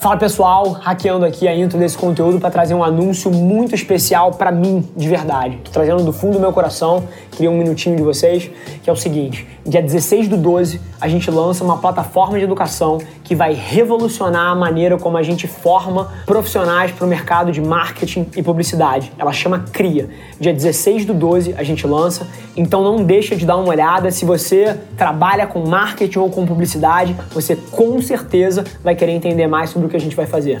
Fala pessoal, hackeando aqui a intro desse conteúdo para trazer um anúncio muito especial para mim, de verdade. Tô trazendo do fundo do meu coração, queria um minutinho de vocês, que é o seguinte: dia 16 do 12, a gente lança uma plataforma de educação que vai revolucionar a maneira como a gente forma profissionais para o mercado de marketing e publicidade. Ela chama CRIA. Dia 16 do 12 a gente lança, então não deixa de dar uma olhada. Se você trabalha com marketing ou com publicidade, você com certeza vai querer entender mais sobre o que a gente vai fazer.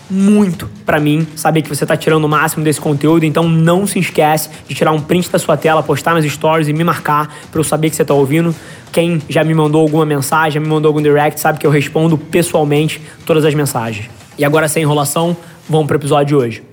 muito para mim saber que você está tirando o máximo desse conteúdo, então não se esquece de tirar um print da sua tela, postar nas stories e me marcar para eu saber que você está ouvindo. Quem já me mandou alguma mensagem, já me mandou algum direct, sabe que eu respondo pessoalmente todas as mensagens. E agora, sem enrolação, vamos para o episódio de hoje.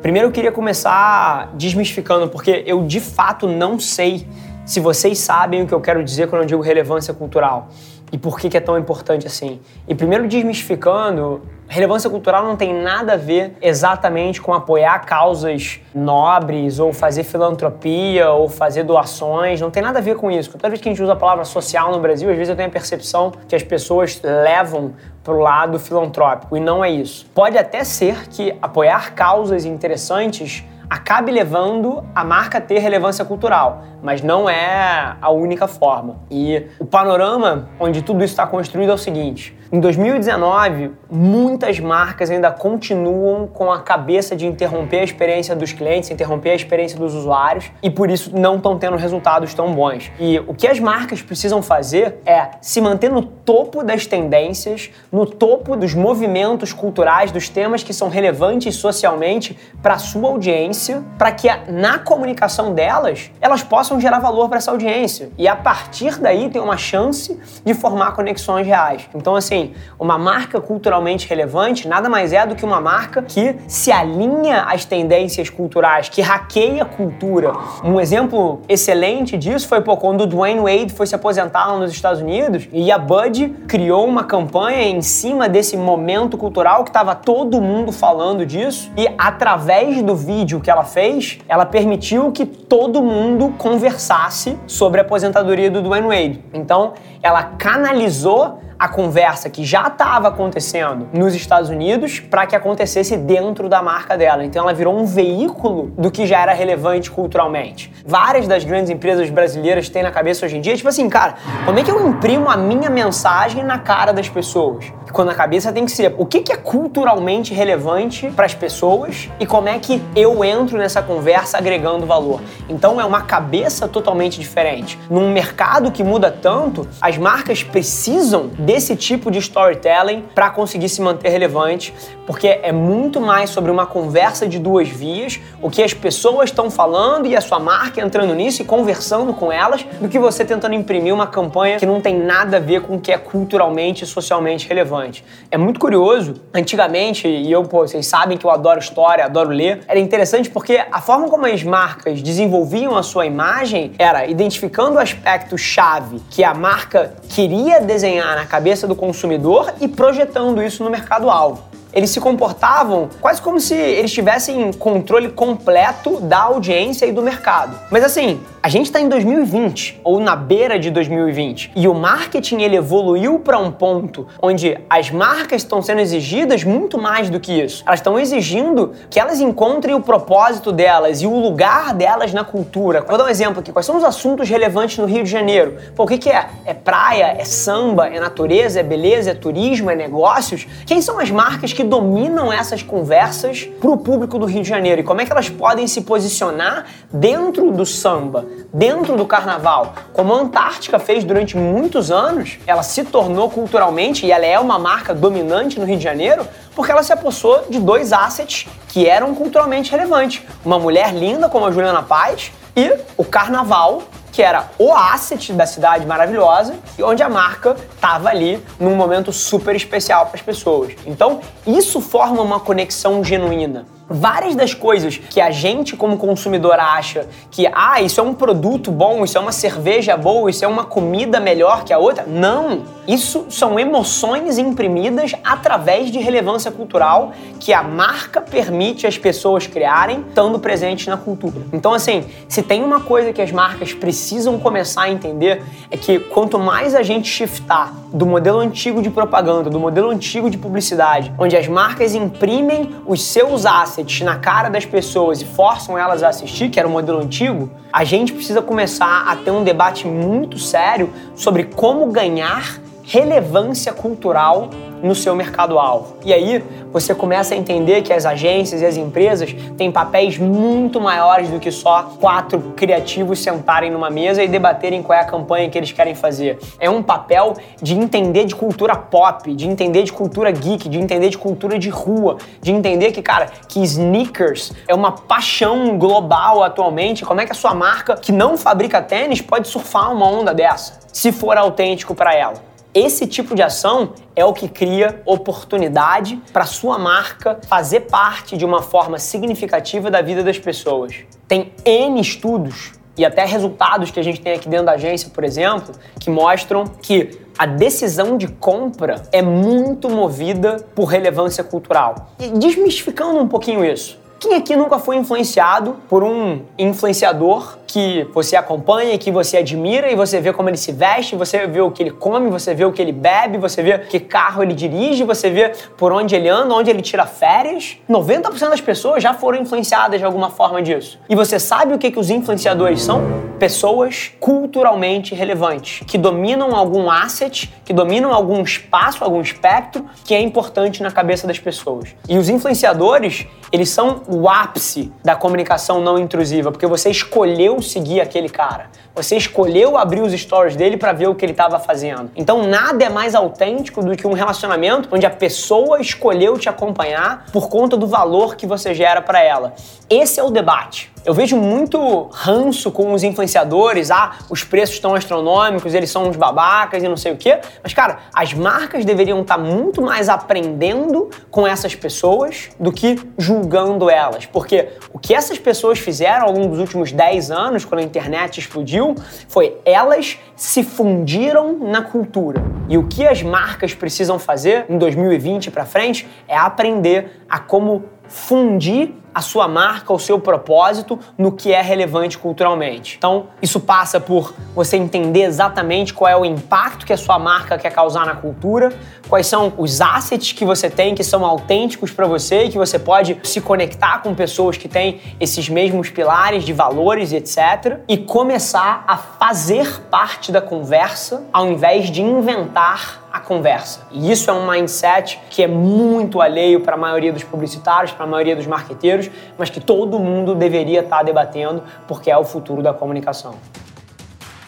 Primeiro eu queria começar desmistificando, porque eu de fato não sei se vocês sabem o que eu quero dizer quando eu digo relevância cultural e por que, que é tão importante assim. E primeiro desmistificando, relevância cultural não tem nada a ver exatamente com apoiar causas nobres ou fazer filantropia ou fazer doações, não tem nada a ver com isso. Toda vez que a gente usa a palavra social no Brasil, às vezes eu tenho a percepção que as pessoas levam para o lado filantrópico e não é isso. Pode até ser que apoiar causas interessantes acabe levando a marca a ter relevância cultural, mas não é a única forma. E o panorama onde tudo isso está construído é o seguinte: em 2019, muitas marcas ainda continuam com a cabeça de interromper a experiência dos clientes, interromper a experiência dos usuários e por isso não estão tendo resultados tão bons. E o que as marcas precisam fazer é se manter no topo das tendências, no topo dos movimentos culturais, dos temas que são relevantes socialmente para a sua audiência, para que na comunicação delas elas possam gerar valor para essa audiência e a partir daí ter uma chance de formar conexões reais. Então assim assim, uma marca culturalmente relevante nada mais é do que uma marca que se alinha às tendências culturais, que hackeia a cultura. Um exemplo excelente disso foi pô, quando o Dwayne Wade foi se aposentar lá nos Estados Unidos e a Bud criou uma campanha em cima desse momento cultural que estava todo mundo falando disso e através do vídeo que ela fez, ela permitiu que todo mundo conversasse sobre a aposentadoria do Dwayne Wade. Então, ela canalizou a conversa que já estava acontecendo nos Estados Unidos para que acontecesse dentro da marca dela. Então ela virou um veículo do que já era relevante culturalmente. Várias das grandes empresas brasileiras têm na cabeça hoje em dia, tipo assim, cara, como é que eu imprimo a minha mensagem na cara das pessoas? Quando a cabeça tem que ser o que, que é culturalmente relevante para as pessoas e como é que eu entro nessa conversa agregando valor. Então é uma cabeça totalmente diferente. Num mercado que muda tanto, as marcas precisam desse tipo de storytelling para conseguir se manter relevante, porque é muito mais sobre uma conversa de duas vias, o que as pessoas estão falando e a sua marca entrando nisso e conversando com elas, do que você tentando imprimir uma campanha que não tem nada a ver com o que é culturalmente e socialmente relevante. É muito curioso, antigamente, e eu, pô, vocês sabem que eu adoro história, adoro ler, era interessante porque a forma como as marcas desenvolviam a sua imagem era identificando o aspecto chave que a marca queria desenhar na cabeça cabeça do consumidor e projetando isso no mercado-alvo eles se comportavam quase como se eles tivessem controle completo da audiência e do mercado. Mas assim, a gente está em 2020 ou na beira de 2020 e o marketing ele evoluiu para um ponto onde as marcas estão sendo exigidas muito mais do que isso. Elas estão exigindo que elas encontrem o propósito delas e o lugar delas na cultura. Vou dar um exemplo aqui. Quais são os assuntos relevantes no Rio de Janeiro? Pô, o que, que é? É praia? É samba? É natureza? É beleza? É turismo? É negócios? Quem são as marcas que que dominam essas conversas para o público do Rio de Janeiro e como é que elas podem se posicionar dentro do samba, dentro do carnaval. Como a Antártica fez durante muitos anos, ela se tornou culturalmente e ela é uma marca dominante no Rio de Janeiro porque ela se apossou de dois assets que eram culturalmente relevantes. Uma mulher linda como a Juliana Paz e o carnaval que era o asset da cidade maravilhosa e onde a marca estava ali num momento super especial para as pessoas. Então, isso forma uma conexão genuína. Várias das coisas que a gente como consumidor acha que ah, isso é um produto bom, isso é uma cerveja boa, isso é uma comida melhor que a outra. Não, isso são emoções imprimidas através de relevância cultural que a marca permite as pessoas criarem, estando presentes na cultura. Então assim, se tem uma coisa que as marcas precisam começar a entender é que quanto mais a gente shiftar do modelo antigo de propaganda, do modelo antigo de publicidade, onde as marcas imprimem os seus assets na cara das pessoas e forçam elas a assistir, que era o modelo antigo, a gente precisa começar a ter um debate muito sério sobre como ganhar relevância cultural no seu mercado-alvo. E aí você começa a entender que as agências e as empresas têm papéis muito maiores do que só quatro criativos sentarem numa mesa e debaterem qual é a campanha que eles querem fazer. É um papel de entender de cultura pop, de entender de cultura geek, de entender de cultura de rua, de entender que, cara, que sneakers é uma paixão global atualmente. Como é que a sua marca, que não fabrica tênis, pode surfar uma onda dessa, se for autêntico para ela? Esse tipo de ação é o que cria oportunidade para sua marca fazer parte de uma forma significativa da vida das pessoas. Tem N estudos e até resultados que a gente tem aqui dentro da agência, por exemplo, que mostram que a decisão de compra é muito movida por relevância cultural. E desmistificando um pouquinho isso, quem aqui nunca foi influenciado por um influenciador que você acompanha, que você admira e você vê como ele se veste, você vê o que ele come, você vê o que ele bebe, você vê que carro ele dirige, você vê por onde ele anda, onde ele tira férias. 90% das pessoas já foram influenciadas de alguma forma disso. E você sabe o que, que os influenciadores são? Pessoas culturalmente relevantes, que dominam algum asset, que dominam algum espaço, algum espectro que é importante na cabeça das pessoas. E os influenciadores, eles são o ápice da comunicação não intrusiva, porque você escolheu seguir aquele cara. Você escolheu abrir os stories dele para ver o que ele estava fazendo. Então nada é mais autêntico do que um relacionamento onde a pessoa escolheu te acompanhar por conta do valor que você gera para ela. Esse é o debate. Eu vejo muito ranço com os influenciadores, ah, os preços estão astronômicos, eles são uns babacas e não sei o quê. Mas, cara, as marcas deveriam estar tá muito mais aprendendo com essas pessoas do que julgando elas. Porque o que essas pessoas fizeram ao longo dos últimos 10 anos, quando a internet explodiu, foi elas se fundiram na cultura. E o que as marcas precisam fazer em 2020 para frente é aprender a como fundir a sua marca, o seu propósito no que é relevante culturalmente. Então, isso passa por você entender exatamente qual é o impacto que a sua marca quer causar na cultura, quais são os assets que você tem que são autênticos para você e que você pode se conectar com pessoas que têm esses mesmos pilares de valores etc. E começar a fazer parte da conversa ao invés de inventar a conversa. E isso é um mindset que é muito alheio para a maioria dos publicitários, para a maioria dos marqueteiros, mas que todo mundo deveria estar debatendo porque é o futuro da comunicação.